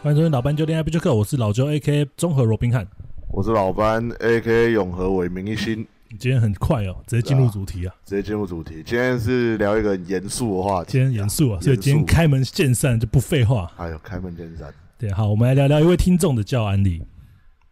欢迎收听老班酒店 Happy 就客，我是老周 A.K. 综合罗宾汉。我是老班 A.K. 永和伟明一心，今天很快哦，直接进入主题啊！直接进入主题。今天是聊一个很严肃的话题，今天严肃啊，所以今天开门见山就不废话。哎呦，开门见山。对，好，我们来聊聊一位听众的教案例。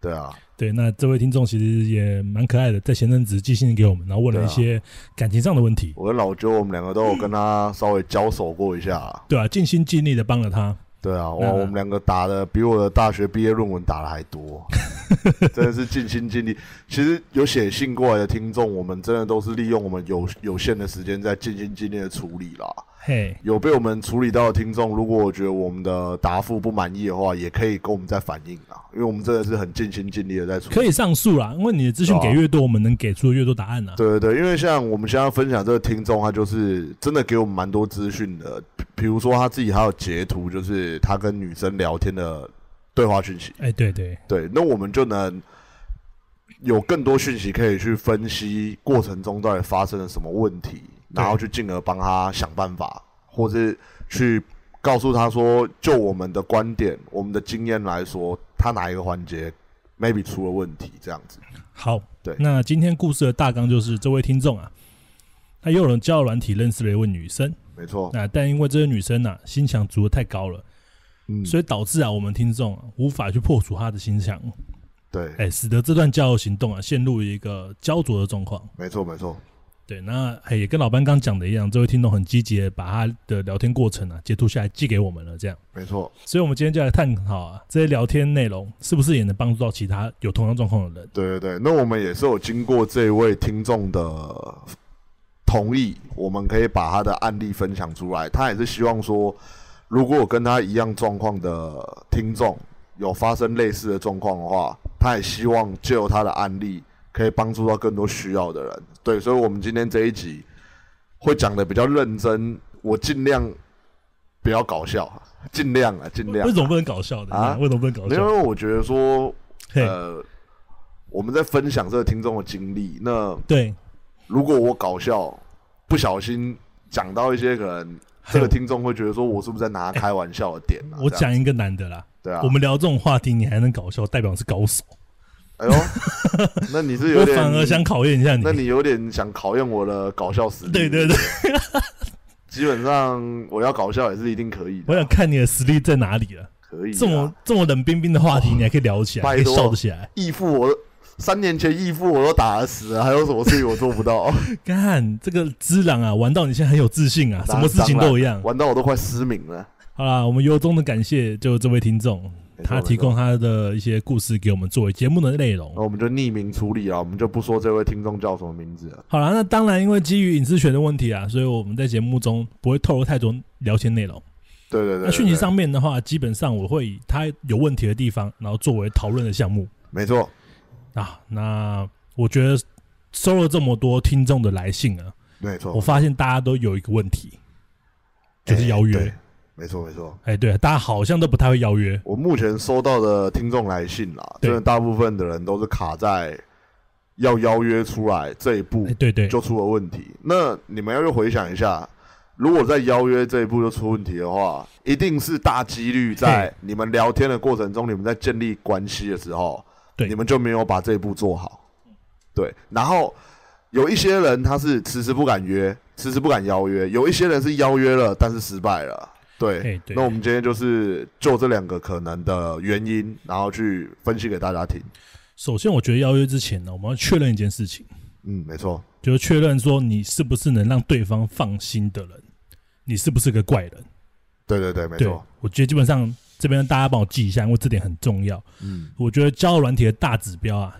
对啊，对，那这位听众其实也蛮可爱的，在前阵子寄信给我们，然后问了一些感情上的问题。我跟老周，我们两个都有跟他稍微交手过一下，对啊，尽心尽力的帮了他。对啊，哇，我们两个打的比我的大学毕业论文打的还多，真的是尽心尽力。其实有写信过来的听众，我们真的都是利用我们有有限的时间在尽心尽力的处理啦。嘿，有被我们处理到的听众，如果我觉得我们的答复不满意的话，也可以跟我们再反映啊，因为我们真的是很尽心尽力的在处理。可以上诉啦，因为你的资讯给越多，我们能给出的越多答案啊。对对对，因为像我们现在分享这个听众，他就是真的给我们蛮多资讯的，比如说他自己还有截图，就是他跟女生聊天的对话讯息。哎，对对对，那我们就能有更多讯息可以去分析过程中到底发生了什么问题。然后去进而帮他想办法，或是去告诉他说，就我们的观点、我们的经验来说，他哪一个环节 maybe 出了问题，这样子。好，对。那今天故事的大纲就是这位听众啊，他又有人交友软体认识了一位女生，没错。那但因为这位女生呢，心墙筑的太高了，嗯，所以导致啊，我们听众无法去破除他的心墙，对，哎，使得这段交友行动啊，陷入一个焦灼的状况。没错，没错。对，那也跟老班刚讲的一样，这位听众很积极的把他的聊天过程啊截图下来寄给我们了，这样没错。所以，我们今天就来探讨啊，这些聊天内容是不是也能帮助到其他有同样状况的人？对对对，那我们也是有经过这位听众的同意，我们可以把他的案例分享出来。他也是希望说，如果有跟他一样状况的听众有发生类似的状况的话，他也希望借由他的案例。可以帮助到更多需要的人，对，所以，我们今天这一集会讲的比较认真，我尽量不要搞笑，尽量啊，尽量。为什么不能搞笑的啊？为什么不能搞笑？因为我觉得说，呃，我们在分享这个听众的经历，那对，如果我搞笑，不小心讲到一些可能这个听众会觉得说我是不是在拿开玩笑的点？我讲一个男的啦，对啊，我们聊这种话题，你还能搞笑，代表是高手。哎呦，那你是有点，我反而想考验一下你。那你有点想考验我的搞笑实力。对对对，基本上我要搞笑也是一定可以的。我想看你的实力在哪里了。可以，这么这么冷冰冰的话题，你还可以聊起来，可以笑得起来。义父，我三年前义父我都打得死了，还有什么事情我做不到？看这个之狼啊，玩到你现在很有自信啊，什么事情都一样，玩到我都快失明了。好啦，我们由衷的感谢就这位听众。他提供他的一些故事给我们作为节目的内容，那我们就匿名处理啊，我们就不说这位听众叫什么名字了。好了，那当然，因为基于隐私权的问题啊，所以我们在节目中不会透露太多聊天内容。对对对。那讯息上面的话，基本上我会以他有问题的地方，然后作为讨论的项目。没错。啊，那我觉得收了这么多听众的来信啊，没错，我发现大家都有一个问题，就是邀约。没错没错，哎，对，大家好像都不太会邀约。我目前收到的听众来信啦，真的大部分的人都是卡在要邀约出来这一步，对对，就出了问题。那你们要去回想一下，如果在邀约这一步就出问题的话，一定是大几率在你们聊天的过程中，你们在建立关系的时候，对，你们就没有把这一步做好。对，然后有一些人他是迟迟不敢约，迟迟不敢邀约；有一些人是邀约了，但是失败了。对，那我们今天就是就这两个可能的原因，然后去分析给大家听。首先，我觉得邀约之前呢，我们要确认一件事情。嗯，没错，就是确认说你是不是能让对方放心的人，你是不是个怪人？对对对，没错。我觉得基本上这边大家帮我记一下，因为这点很重要。嗯，我觉得交友软体的大指标啊，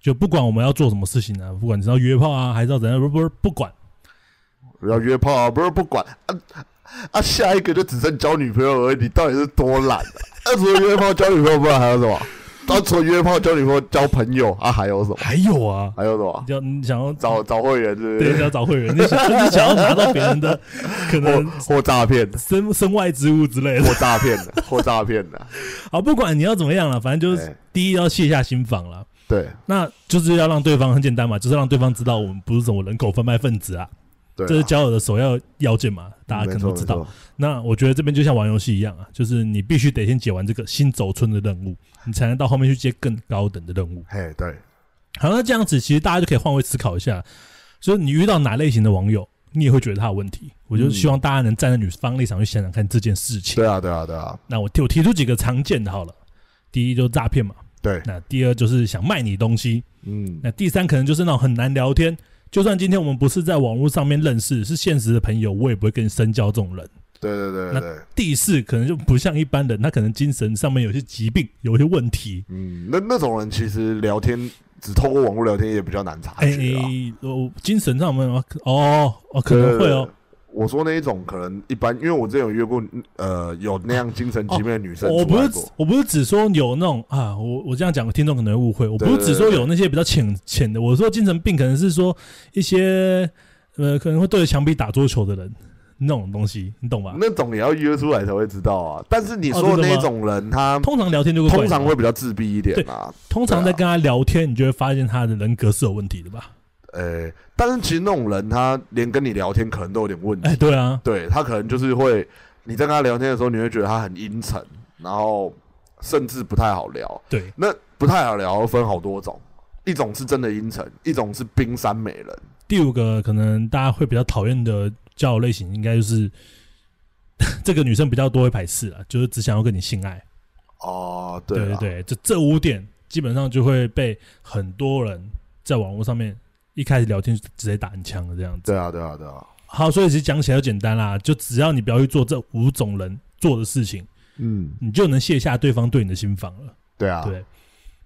就不管我们要做什么事情呢，不管你要约炮啊，还是要怎样，不不不管，要约炮啊，不是不管。啊，下一个就只剩交女朋友而已，你到底是多懒啊？啊，除了约炮交女朋友，不知道还有什么？啊，除了约炮交女朋友交朋友啊，还有什么？还有啊，还有什么？要你想要找找会员，对不对？想要找会员，你想你想要拿到别人的 可能或诈骗身身外之物之类的，或诈骗的，或诈骗的。好，不管你要怎么样了，反正就是第一要卸下心防了。对，那就是要让对方很简单嘛，就是让对方知道我们不是什么人口贩卖分子啊。对啊，这是交友的首要要件嘛，大家可能都知道。那我觉得这边就像玩游戏一样啊，就是你必须得先解完这个新走村的任务，你才能到后面去接更高等的任务。嘿，对，好，那这样子其实大家就可以换位思考一下，就是你遇到哪类型的网友，你也会觉得他有问题。我就希望大家能站在女方立场去想想看这件事情。对啊，对啊，对啊，那我提我提出几个常见的好了，第一就是诈骗嘛，对，那第二就是想卖你东西，嗯，那第三可能就是那种很难聊天。就算今天我们不是在网络上面认识，是现实的朋友，我也不会跟你深交这种人。对对对那第四可能就不像一般人，他可能精神上面有些疾病，有一些问题。嗯，那那种人其实聊天只透过网络聊天也比较难察哎、觉啊。哦，精神上面哦哦哦，可能会哦。。我说那一种可能一般，因为我之前有约过，呃，有那样精神疾病的女生哦我不是。我不是只说有那种啊，我我这样讲，听众可能会误会。我不是只说有那些比较浅浅的，我说精神病可能是说一些呃可能会对着墙壁打桌球的人那种东西，你懂吧？那种也要约出来才会知道啊。但是你哦说的那种人，他通常聊天就会通常会比较自闭一点啊。通常在跟他聊天，你就会发现他的人格是有问题的吧？呃，但是其实那种人，他连跟你聊天可能都有点问题。哎，对啊，对他可能就是会，你在跟他聊天的时候，你会觉得他很阴沉，然后甚至不太好聊。对，那不太好聊分好多种，一种是真的阴沉，一种是冰山美人。第五个可能大家会比较讨厌的交友类型，应该就是 这个女生比较多会排斥啊，就是只想要跟你性爱。哦，对对对，这这五点基本上就会被很多人在网络上面一开始聊天就直接打很枪的这样子。对啊，对啊，对啊，好，所以其实讲起来就简单啦，就只要你不要去做这五种人做的事情，嗯，你就能卸下对方对你的心防了。对啊，对，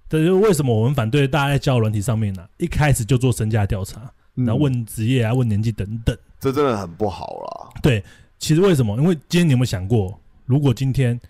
这就是为什么我们反对大家在交友软体上面呢、一开始就做身价调查，嗯然后问职业啊、问年纪等等。这真的很不好啦。对，其实为什么？因为今天你有没有想过，如果今天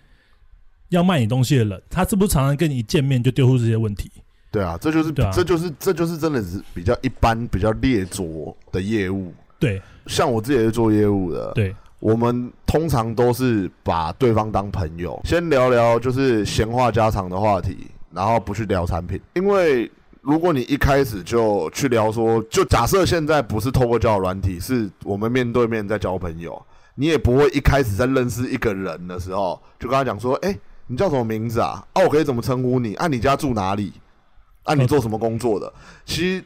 要卖你东西的人，他是不是常常跟你一见面就丢出这些问题？对啊，这就是啊这就是这就是真的是比较一般、比较劣拙的业务。对像我自己也是做业务的，对，我们通常都是把对方当朋友，先聊聊就是闲话家常的话题，然后不去聊产品。因为如果你一开始就去聊说，就假设现在不是透过交友软体，是我们面对面在交朋友，你也不会一开始在认识一个人的时候就跟他讲说，哎、你叫什么名字啊？啊，我可以怎么称呼你？啊，你家住哪里？啊，你做什么工作的？其实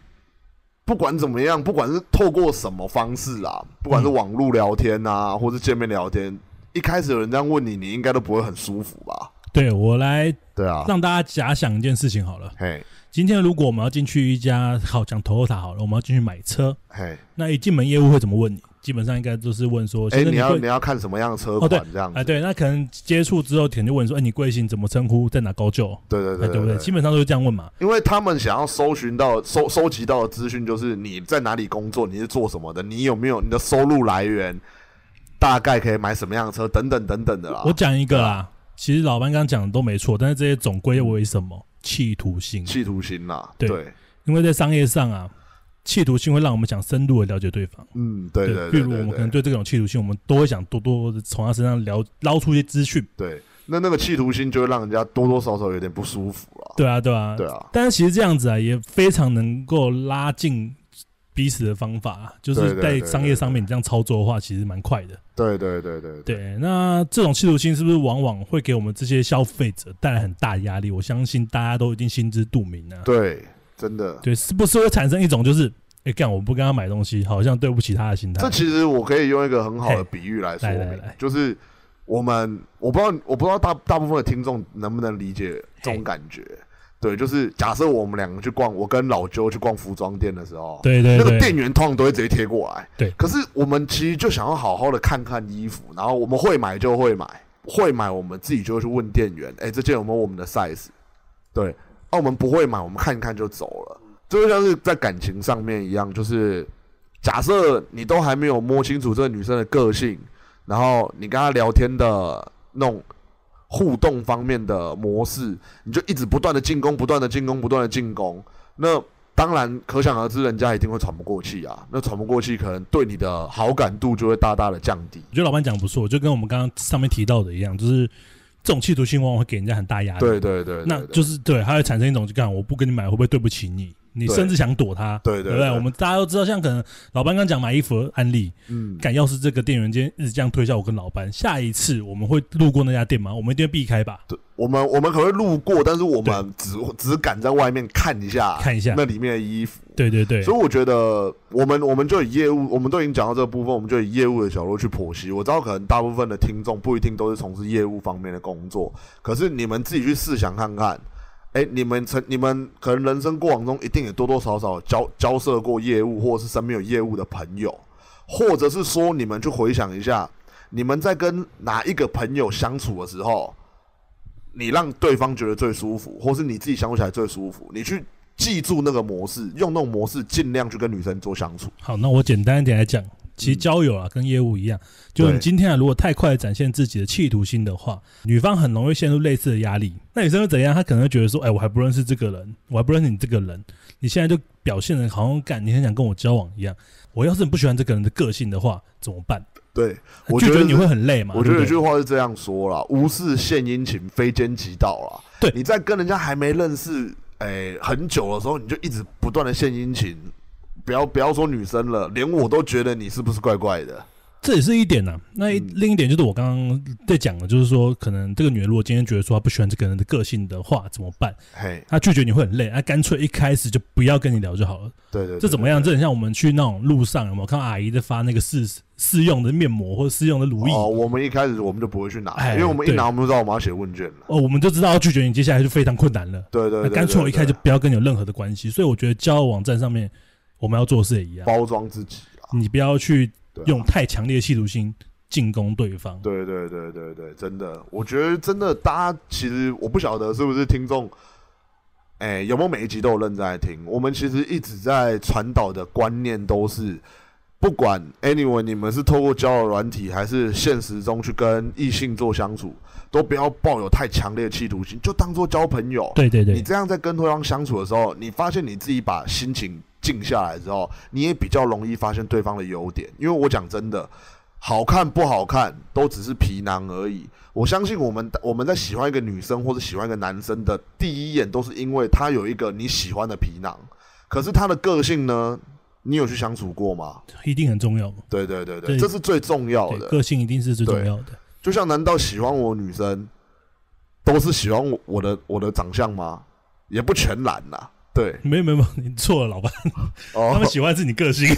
不管怎么样，不管是透过什么方式啊，不管是网络聊天啊，或是见面聊天，一开始有人这样问你，你应该都不会很舒服吧？对我来对啊，让大家假想一件事情好了。嘿，今天如果我们要进去一家好讲 Toyota 好了，我们要进去买车，嘿，那一进门业务会怎么问你？基本上应该都是问说，哎、你要你要看什么样的车款这样子？哎对，那可能接触之后，可能就问说，哎，你贵姓？怎么称呼？在哪高就？对对对哎对不对？基本上都是这样问嘛。因为他们想要搜寻到收收集到的资讯，就是你在哪里工作，你是做什么的，你有没有你的收入来源，大概可以买什么样的车，等等等等的啦。我讲一个对啦，其实老班刚刚讲的都没错，但是这些总归为什么企图心？企图心啦，对对，因为在商业上啊，企图心会让我们想深入的了解对方。嗯，对对如我们可能对对这种企图心，我们都会想多多的从他身上聊捞出一些资讯。对，那那个企图心就会让人家多多少少有点不舒服了。对啊，对啊，对啊，但是其实这样子啊，也非常能够拉近彼此的方法、啊，就是在商业上面你这样操作的话，其实蛮快的。对对对对对，对，那这种企图心是不是往往会给我们这些消费者带来很大的压力？我相信大家都已经心知肚明啊。对，真的。对，是不是会产生一种就是，哎、干我不跟他买东西，好像对不起他的心态这？其实我可以用一个很好的比喻来说明来来来，就是我们我不知道我不知道大大部分的听众能不能理解这种感觉。对，就是假设我们两个去逛，我跟老周去逛服装店的时候，对对对，那个店员通常都会直接贴过来。对可是我们其实就想要好好的看看衣服，然后我们会买就会买，会买我们自己就会去问店员，哎、这件有没有我们的 size？对，那、我们不会买，我们看一看就走了。这就像是在感情上面一样，就是假设你都还没有摸清楚这个女生的个性，然后你跟她聊天的那种互动方面的模式，你就一直不断的进攻，不断的进攻，不断的进攻，那当然可想而知，人家一定会喘不过气啊。那喘不过气，可能对你的好感度就会大大的降低。我觉得老板讲的不错，就跟我们刚刚上面提到的一样，就是这种企图心往往会给人家很大压力。对对对对那就是对，它会产生一种就干我不跟你买会不会对不起你？你甚至想躲他，对对对对不对？我们大家都知道，像可能老班刚讲买衣服的案例，嗯，敢要是这个店员今天一直这样推销我跟老班，下一次我们会路过那家店吗？我们一定会避开吧？对，我们我们可能会路过，但是我们只只敢在外面看一下，看一下那里面的衣服。对对对，所以我觉得，我们我们就以业务，我们都已经讲到这个部分，我们就以业务的角度去剖析。我知道可能大部分的听众不一定都是从事业务方面的工作，可是你们自己去试想看看，哎、你们曾你们可能人生过往中一定也多多少少交交涉过业务，或者是身边有业务的朋友，或者是说你们去回想一下，你们在跟哪一个朋友相处的时候，你让对方觉得最舒服，或是你自己相处起来最舒服，你去记住那个模式，用那种模式尽量去跟女生做相处。好，那我简单一点来讲，其实交友啊跟业务一样，就是你今天啊如果太快地展现自己的企图心的话，女方很容易陷入类似的压力。那女生会怎样？她可能会觉得说，哎，我还不认识这个人，我还不认识你这个人，你现在就表现的好像干，你很想跟我交往一样。我要是很不喜欢这个人的个性的话，怎么办？对，我觉得你会很累嘛？我觉得有句话是这样说啦：“无事献殷勤，非奸即盗”啦。对你在跟人家还没认识哎、很久的时候，你就一直不断的献殷勤，不要不要说女生了，连我都觉得你是不是怪怪的。这也是一点呐、那一、嗯另一点就是我刚刚在讲的，就是说，可能这个女人如果今天觉得说她不喜欢这个人的个性的话，怎么办？嘿，她拒绝你会很累，她干脆一开始就不要跟你聊就好了。对对对这怎么样？对这很像我们去那种路上有没有看到阿姨在发那个试试用的面膜或者试用的乳液？哦，哦我们一开始我们就不会去拿，哎因为我们一拿我们就知道我们要写问卷了。哦我们就知道要拒绝你，接下来就非常困难了。对对对，那干脆我一开始就不要跟你有任何的关系。所以我觉得交友网站上面我们要做的事也一样，包装自己啊，你不要去用太强烈的企图心进攻对方。对对对对对，真的，我觉得真的，大家其实我不晓得是不是听众，哎、有没有每一集都有认真在听？我们其实一直在传导的观念都是，不管 anyway 你们是透过交友软体，还是现实中去跟异性做相处，都不要抱有太强烈的企图心，就当做交朋友。对对对，你这样在跟对方相处的时候，你发现你自己把心情静下来之后，你也比较容易发现对方的优点。因为我讲真的，好看不好看都只是皮囊而已。我相信我们我们在喜欢一个女生或者喜欢一个男生的第一眼，都是因为他有一个你喜欢的皮囊。可是他的个性呢？你有去相处过吗？一定很重要。对对对对，对这是最重要，的。个性一定是最重要的。就像难道喜欢我女生都是喜欢我我的我的长相吗？也不全然啦。对，没有没有，你错了，老板。哦他们喜欢是你个性，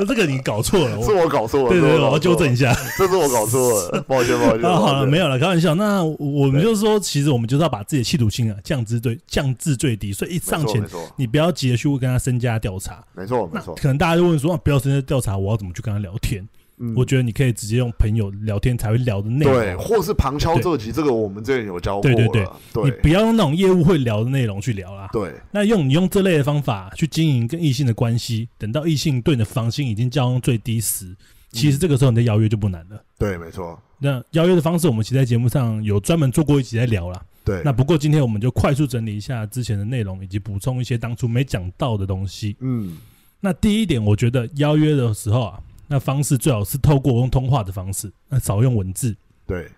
这个你搞错了。是我我搞错了，对对我要纠正一，下。这是我搞错了，抱歉抱歉。啊，好了，没有了，开玩笑。那我们就是说，其实我们就是要把自己的企图心啊降至最降至最低，所以一上前你不要急着去跟他身家调查。没错没错，可能大家就问说，啊，不要身家调查，我要怎么去跟他聊天？嗯我觉得你可以直接用朋友聊天才会聊的内容对，容。或是旁敲侧击，这个我们之前有教过对对对了，你不要用那种业务会聊的内容去聊啦。对那用你用这类的方法去经营跟异性的关系，等到异性对你的防心已经降到最低时，其实这个时候你的邀约就不难了。对，没错，那邀约的方式，我们其实在节目上有专门做过一集在聊啦。对，那不过今天我们就快速整理一下之前的内容，以及补充一些当初没讲到的东西。嗯那第一点，我觉得邀约的时候啊，那方式最好是透过用通话的方式，那少用文字。对，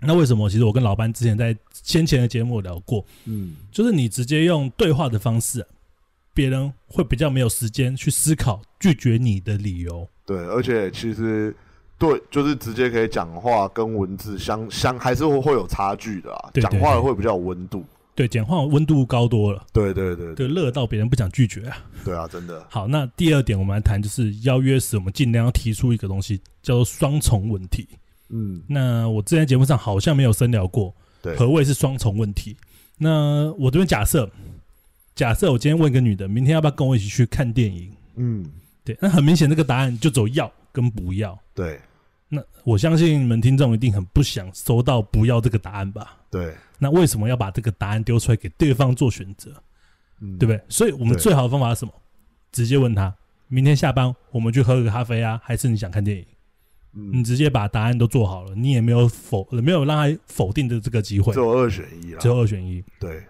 那为什么？其实我跟老班之前在先前的节目有聊过，嗯就是你直接用对话的方式啊、别人会比较没有时间去思考拒绝你的理由。对，而且其实。对，就是直接可以讲话跟文字相相还是会会有差距的啊，讲话会比较有温度。对，简化温度高多了，对对对对，热到别人不想拒绝啊。对啊，真的，好，那第二点我们来谈，就是邀约时我们尽量要提出一个东西，叫做双重问题。嗯，那我之前节目上好像没有深聊过，对，何谓是双重问题？那我这边假设，假设我今天问一个女的，明天要不要跟我一起去看电影？嗯，对，那很明显这个答案就走要跟不要。对那我相信你们听众一定很不想收到不要这个答案吧？对，那为什么要把这个答案丢出来给对方做选择？嗯，对不对？所以我们最好的方法是什么？直接问他，明天下班我们去喝个咖啡啊，还是你想看电影？你嗯，直接把答案都做好了，你也没有否没有让他否定的这个机会只，有二选一了只。有二选一。对，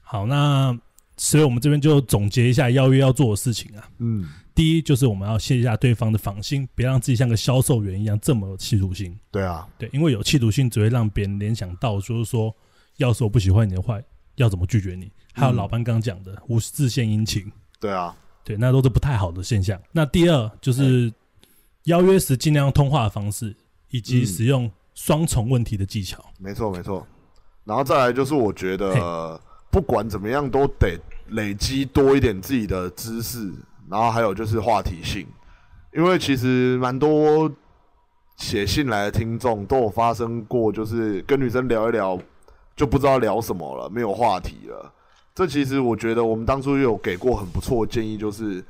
好，那所以我们这边就总结一下邀约要做的事情啊。嗯，第一就是我们要卸下对方的防心，别让自己像个销售员一样这么有企图心。对啊，对，因为有企图心只会让别人联想到，就是说，要是我不喜欢你的话，要怎么拒绝你，还有嗯老班刚刚讲的无自献殷勤，对啊，对，那都是不太好的现象。那第二就是邀约时尽量用通话的方式，以及嗯使用双重问题的技巧。没错没错。然后再来就是，我觉得不管怎么样都得累积多一点自己的知识，然后还有就是话题性，因为其实蛮多写信来的听众都有发生过，就是跟女生聊一聊就不知道聊什么了，没有话题了。这其实我觉得我们当初有给过很不错的建议，就是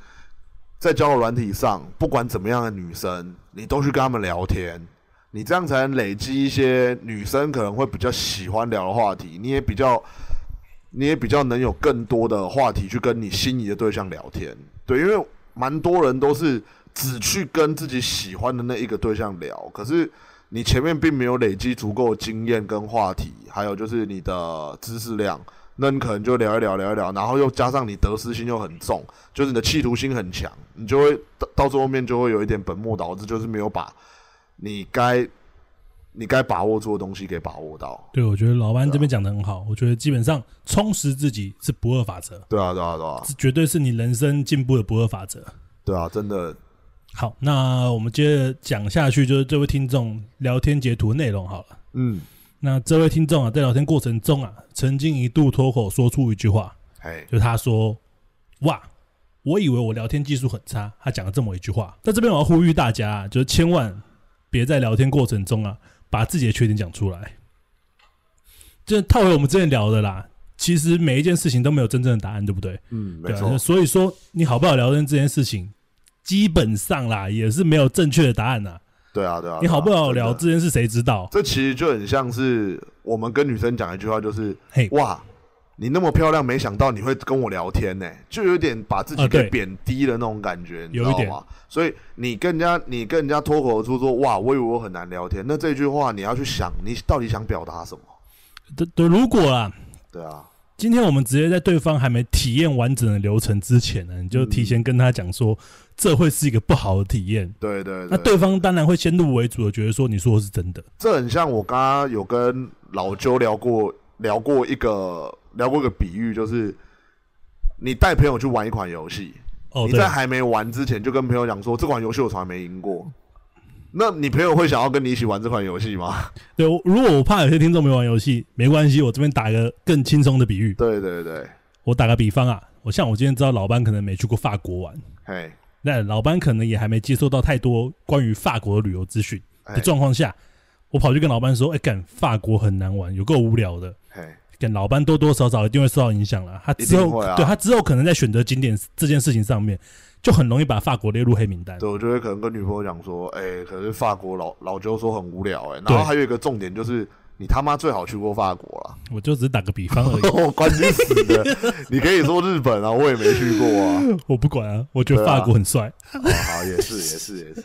在交友软体上，不管怎么样的女生，你都去跟她们聊天，你这样才能累积一些女生可能会比较喜欢聊的话题，你也比较，你也比较能有更多的话题去跟你心仪的对象聊天。对，因为蛮多人都是只去跟自己喜欢的那一个对象聊，可是你前面并没有累积足够经验跟话题，还有就是你的知识量。那你可能就聊一聊，聊一聊，然后又加上你得失心又很重，就是你的企图心很强，你就会到到最后面就会有一点本末倒置，就是没有把你该你该把握住的东西给把握到。对，我觉得老班这边讲的很好。我觉得基本上充实自己是不二法则，对啊，对啊，对啊，这绝对是你人生进步的不二法则。对啊，真的，好，那我们接着讲下去，就是这位听众聊天截图内容好了。嗯，那这位听众啊，在聊天过程中啊，曾经一度脱口说出一句话，嘿，就他说：“哇，我以为我聊天技术很差。”他讲了这么一句话。在这边我要呼吁大家啊，就是千万别在聊天过程中啊，把自己的缺点讲出来。就套回我们之前聊的啦，其实每一件事情都没有真正的答案，对不对？嗯，没错，所以说你好不好聊天这件事情，基本上啦也是没有正确的答案呐。对啊，对啊，你好不好聊这件事，谁知道？这其实就很像是我们跟女生讲一句话，就是嘿，哇，你那么漂亮，没想到你会跟我聊天呢、就有点把自己给贬低了那种感觉，你知有一点道吗？所以你跟人家，你跟人家脱口而出说哇，我以为我很难聊天，那这句话你要去想，你到底想表达什么？对对，如果啊，对啊，今天我们直接在对方还没体验完整的流程之前呢，你就提前跟他讲说，这会是一个不好的体验。对对那对方当然会先入为主的觉得说你说的是真的。这很像我刚刚有跟老周聊过聊过一个聊过一个比喻，就是你带朋友去玩一款游戏，哦，你在，还没玩之前就跟朋友讲说这款游戏我从来没赢过，那你朋友会想要跟你一起玩这款游戏吗？对，如果我怕有些听众没玩游戏，没关系，我这边打一个更轻松的比喻。对对对，我打个比方啊，我像我今天知道老班可能没去过法国玩，嘿，那老班可能也还没接受到太多关于法国的旅游资讯的，状况下，我跑去跟老班说：“哎、干法国很难玩，有够无聊的。”嘿，跟老班多多少少一定会受到影响了。他之后，对他之后可能在选择景点这件事情上面，就很容易把法国列入黑名单。对，我就会可能跟女朋友讲说，哎、可是法国老老周说很无聊、哎，对然后还有一个重点就是，你他妈最好去过法国了。我就只是打个比方而已，我关你死的！你可以说日本啊，我也没去过啊。我不管啊。我觉得法国很帅好 好，也是，也是，也是。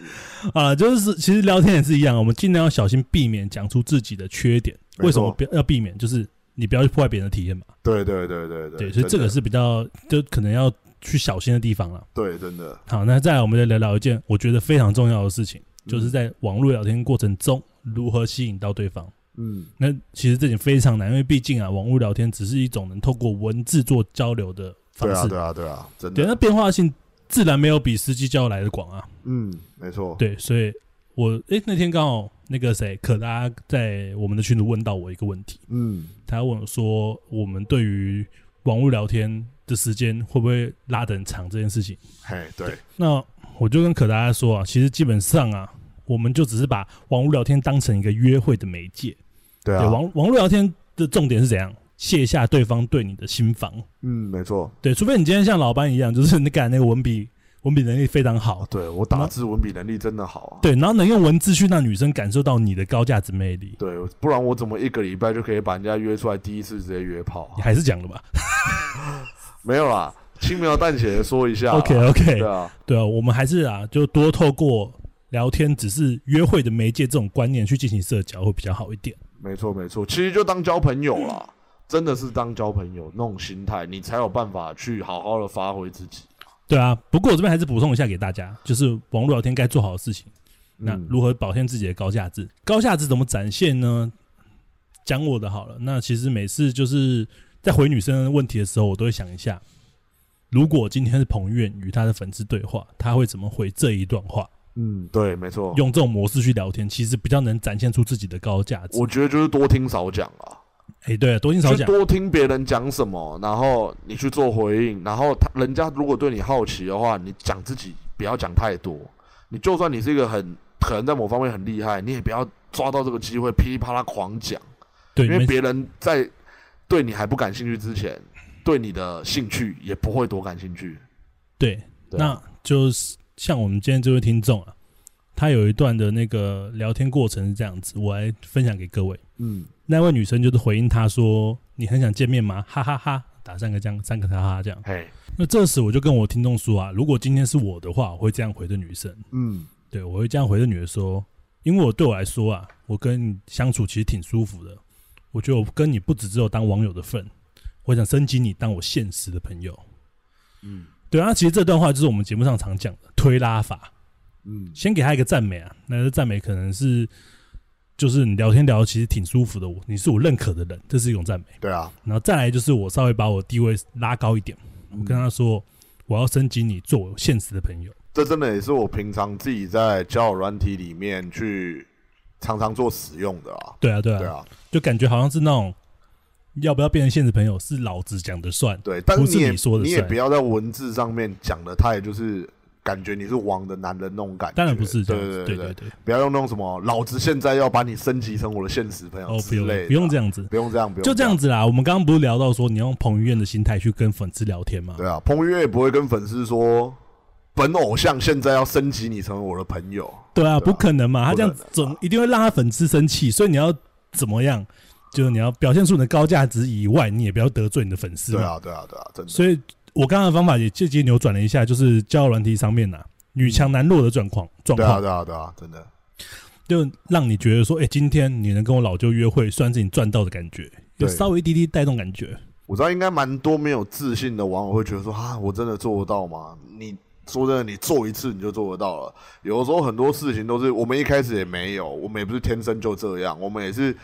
啊，就是其实聊天也是一样，我们尽量要小心避免讲出自己的缺点。为什么不要要避免？就是你不要去破坏别人的体验嘛。对对对对对，对，所以这个是比较就可能要去小心的地方了。对，真的，好，那再来我们再聊聊一件我觉得非常重要的事情，就是嗯在网络聊天过程中如何吸引到对方。嗯，那其实这点非常难，因为毕竟啊，网络聊天只是一种能透过文字做交流的方对啊，式。对啊，对啊，真的对，那，变化性自然没有比实际交流来的广啊。嗯，没错，对，所以我诶、那天刚好那个谁可达在我们的群组问到我一个问题，嗯，他问我说，我们对于网络聊天的时间会不会拉得很长这件事情，嘿，对，那我就跟可达说啊，其实基本上啊，我们就只是把网络聊天当成一个约会的媒介。对，对啊，网网络聊天的重点是怎样？卸下对方对你的心防。嗯，没错。对，除非你今天像老班一样，就是你改那个文笔文笔能力非常好哦，，对我打字文笔能力真的好啊。对，然后能用文字去让女生感受到你的高价值魅力。对，不然我怎么一个礼拜就可以把人家约出来，第一次直接约炮啊你？还是讲了吧 没有啦，轻描淡写的说一下。OK OK，对啊，对啊，我们还是啊，就多透过聊天只是约会的媒介这种观念去进行社交会比较好一点。没错没错，其实就当交朋友啦，真的是当交朋友那种心态，你才有办法去好好的发挥自己。对啊，不过我这边还是补充一下给大家，就是网络聊天该做好的事情。那嗯如何表现自己的高价值？高价值怎么展现呢？讲我的好了，那其实每次就是在回女生的问题的时候，我都会想一下，如果今天是彭于晏与他的粉丝对话，他会怎么回这一段话？嗯，对，没错。用这种模式去聊天，其实比较能展现出自己的高价值。我觉得就是多听少讲啊。哎，对，多听少讲，多听别人讲什么，然后你去做回应，然后他人家如果对你好奇的话，你讲自己不要讲太多。你就算你是一个很可能在某方面很厉害，你也不要抓到这个机会噼里啪啦狂讲。对，因为别人在对你还不感兴趣之前，对你的兴趣也不会多感兴趣。对，那就是像我们今天这位听众啊，他有一段的那个聊天过程是这样子，我来分享给各位。嗯，那位女生就是回应他说：“你很想见面吗？”哈哈哈，打三个这样，三个哈哈这样。哎，那这时我就跟我听众说啊，如果今天是我的话，我会这样回的女生。嗯，对，我会这样回的女的说，因为我对我来说啊，我跟你相处其实挺舒服的。我觉得我跟你不只只有当网友的份，我想升级你当我现实的朋友。嗯，对啊，其实这段话就是我们节目上常讲的推拉法。嗯，先给他一个赞美啊，那个赞美可能是就是你聊天聊其实挺舒服的，我你是我认可的人，这是一种赞美。对啊，然后再来就是我稍微把我地位拉高一点，我跟他说我要升级你做我现实的朋友。这真的也是我平常自己在交友软体里面去。常常做使用的啊，对啊，对啊，对啊，就感觉好像是那种要不要变成现实朋友是老子讲的算，对，但是你说的，你也不要在文字上面讲的，太就是感觉你是王的男人那种感觉，当然不是，对对对对对，不要用那种什么老子现在要把你升级成我的现实朋友之类，不用这样子，不用这样，不用就这样子啦。我们刚刚不是聊到说你用彭于晏的心态去跟粉丝聊天吗？对啊，彭于晏也不会跟粉丝说。本偶像现在要升级你成为我的朋友，对啊，不可能嘛！他这样总一定会让他粉丝生气，所以你要怎么样？就是你要表现出你的高价值以外，你也不要得罪你的粉丝。对啊，对啊，对啊，真的。所以我刚刚的方法也间接扭转了一下，就是交友软体上面呐，女强男弱的状况状况。对啊，对啊，对啊，真的，就让你觉得说，哎，今天你能跟我老舅约会，算是你赚到的感觉，有稍微滴滴带动感觉。我知道应该蛮多没有自信的网友会觉得说，啊，我真的做得到吗？你。说真的，你做一次你就做得到了。有的时候很多事情都是我们一开始也没有，我们也不是天生就这样，我们也是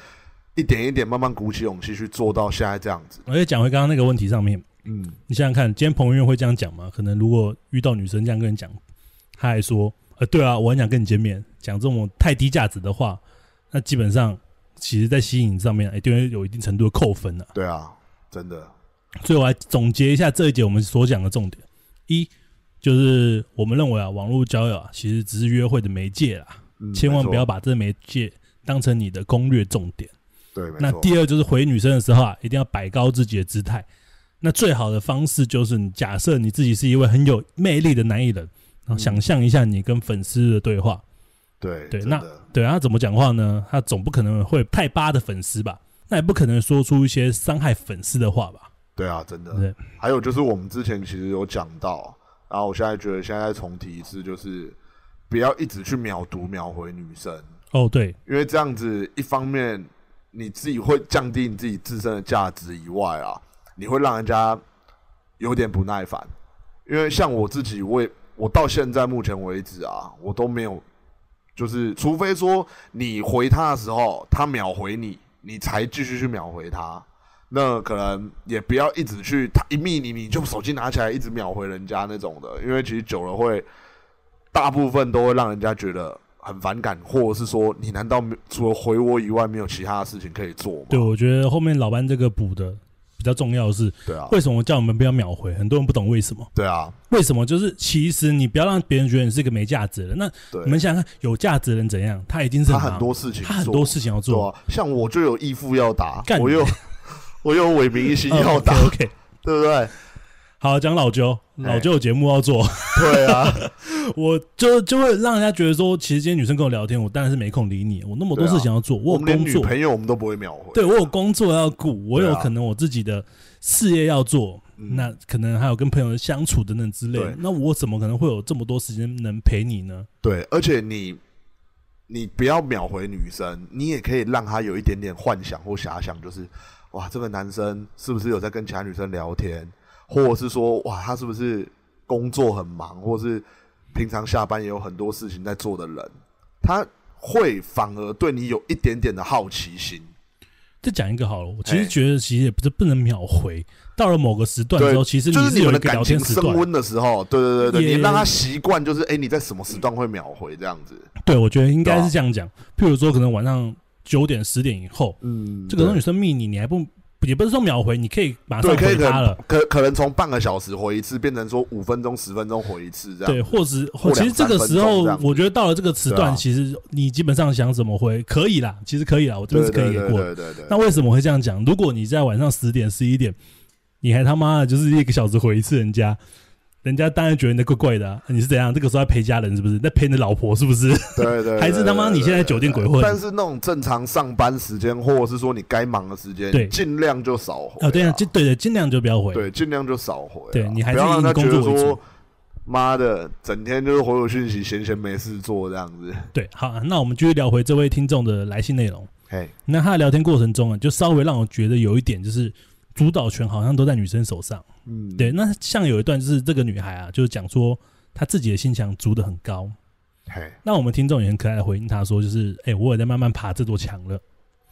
一点一点慢慢鼓起勇气去做到现在这样子。而且讲回刚刚那个问题上面，嗯，你想想看，今天彭于晏会这样讲吗？可能如果遇到女生这样跟你讲，他还说，呃，对啊，我很想跟你见面，讲这种太低价值的话，那基本上其实在吸引上面一定会有一定程度的扣分啊。对啊，真的。所以我来总结一下这一节我们所讲的重点：一。就是我们认为啊，网络交友啊，其实只是约会的媒介啦，千万不要把这媒介当成你的攻略重点。对，那第二就是回女生的时候啊，一定要摆高自己的姿态。那最好的方式就是，你假设你自己是一位很有魅力的男艺人，然后想象一下你跟粉丝的对话。对对，那对他怎么讲话呢？他总不可能会太扒的粉丝吧？那也不可能说出一些伤害粉丝的话吧？对啊，真的。对，还有就是我们之前其实有讲到。然后我现在觉得，现在重提一次，就是不要一直去秒读秒回女生。哦，对，因为这样子，一方面你自己会降低你自己自身的价值以外啊，你会让人家有点不耐烦。因为像我自己，我也我到现在目前为止啊，我都没有，就是除非说你回他的时候，他秒回你，你才继续去秒回他。那可能也不要一直去他一密你你就手机拿起来一直秒回人家那种的，因为其实久了会大部分都会让人家觉得很反感，或者是说你难道除了回我以外没有其他的事情可以做吗？对，我觉得后面老班这个补的较重要的是，对啊，为什么叫我们不要秒回？很多人不懂为什么？对啊，为什么？就是其实你不要让别人觉得你是一个没价值的人。那你们想想看，有价值的人怎样？他一定是他很多事情，他很多事情要做。像我就有义父要打，我又。我又伟明一心要打，OK，对不对？好，讲老舅，老舅有节目要做，对啊，我就就会让人家觉得说，其实今天女生跟我聊天，我当然是没空理你，我那么多事情要做，我有工作，朋友我们都不会秒回，对我有工作要顾，我有可能我自己的事业要做，那可能还有跟朋友相处等等之类，那我怎么可能会有这么多时间能陪你呢？对，而且你你不要秒回女生，你也可以让她有一点点幻想或遐想，就是。哇，这个男生是不是有在跟其他女生聊天，或者是说，哇，他是不是工作很忙，或是平常下班也有很多事情在做的人，他会反而对你有一点点的好奇心。再讲一个好了，我其实觉得其实也不是不能秒回，到了某个时段之后，其实就是你有一个们的感情。升温的时候，对对对对，你让他习惯，就是哎、你在什么时段会秒回这样子。对，我觉得应该是这样讲。譬如说，可能晚上九点、十点以后，嗯，这个女生密你，你还不也不是说秒回，你可以马上回他了能。可可能从半个小时回一次，变成说五分钟、十分钟回一次这样。对，或者或或其实这个时候我觉得到了这个时段，啊其实你基本上想怎么回可以啦，其实可以啦，我这边是可以给过的。对对对。那为什么会这样讲？如果你在晚上十点、十一点，你还他妈的就是一个小时回一次人家，人家当然觉得你怪怪的、啊。你是怎样？这个时候要陪家人是不是？在陪你的老婆是不是？对对 对，还是他妈你现在酒店鬼混但是那种正常上班时间，或者是说你该忙的时间，对尽量就少回。哦，对啊，尽对对，尽量就不要回。对，尽量就少回啊。对你还要让他觉得说工作为主，妈的，整天就是回我讯息，闲闲没事做这样子。对，好，那我们继续聊回这位听众的来信内容。嘿，那他的聊天过程中啊，就稍微让我觉得有一点就是主导权好像都在女生手上。嗯，对，那像有一段就是这个女孩啊，就是讲说她自己的心墙筑的很高。嘿，那我们听众也很可爱的回应她说，就是哎、我也在慢慢爬这座墙了。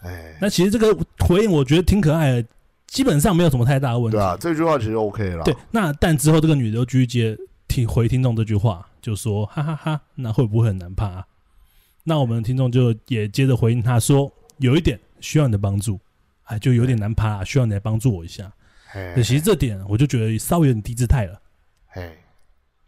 哎，那其实这个回应我觉得挺可爱的，基本上没有什么太大的问题。对啊，这句话其实 OK 了。对，那但之后这个女的又继续接听回听众这句话，就说哈哈哈那会不会很难爬、啊？那我们的听众就也接着回应她说，有一点需要你的帮助，哎，就有点难爬、啊，需要你来帮助我一下。其实这点我就觉得稍微有点低姿态了。嘿，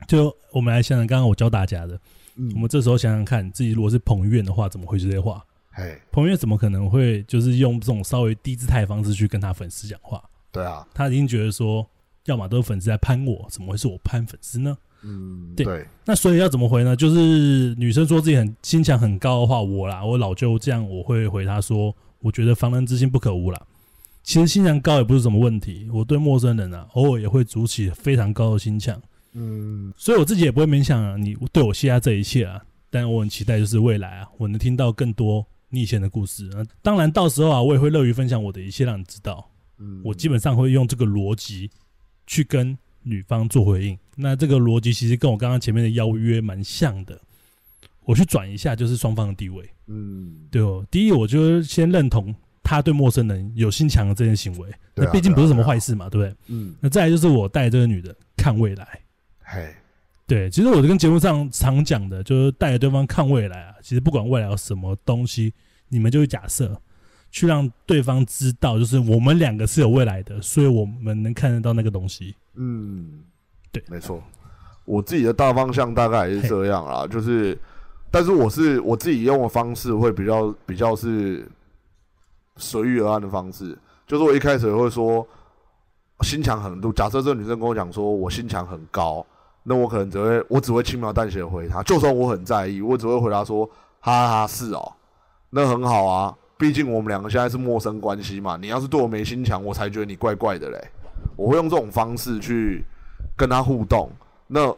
就我们来想想，刚刚我教大家的，嗯我们这时候想想看，自己如果是彭于晏的话，怎么回这些话？嘿，彭于晏怎么可能会就是用这种稍微低姿态的方式去跟他粉丝讲话？对啊，他已经觉得说，要么都是粉丝在攀我，怎么会是我攀粉丝呢？嗯，对对，那所以要怎么回呢？就是女生说自己很心墙很高的话，我啦，我老舅这样，我会回她说，我觉得防人之心不可无啦。其实心墙高也不是什么问题，我对陌生人啊，偶尔也会筑起非常高的心墙，嗯，所以我自己也不会勉强、啊、你对我卸下这一切啊。但我很期待，就是未来啊，我能听到更多你以前的故事啊。当然，到时候啊，我也会乐于分享我的一切，让你知道。嗯我基本上会用这个逻辑去跟女方做回应。那这个逻辑其实跟我刚刚前面的邀约蛮像的。我去转一下，就是双方的地位。嗯，对哦，第一，我就先认同他对陌生人有心强的这件行为，那毕竟不是什么坏事嘛，对不对？嗯，那再来就是我带这个女的看未来。嘿，对，其实我就跟节目上常讲的，就是带着对方看未来啊。其实不管未来有什么东西，你们就会假设，去让对方知道，就是我们两个是有未来的，所以我们能看得到那个东西。嗯，对没错。我自己的大方向大概也是这样啦，就是，但是我是我自己用的方式会比较比较是随遇而安的方式，就是我一开始会说心墙很度，假设这个女生跟我讲说我心墙很高，那我可能只会我只会轻描淡写的回她，就算我很在意，我只会回答说哈哈是哦，那很好啊，毕竟我们两个现在是陌生关系嘛，你要是对我没心墙，我才觉得你怪怪的嘞。我会用这种方式去跟她互动。那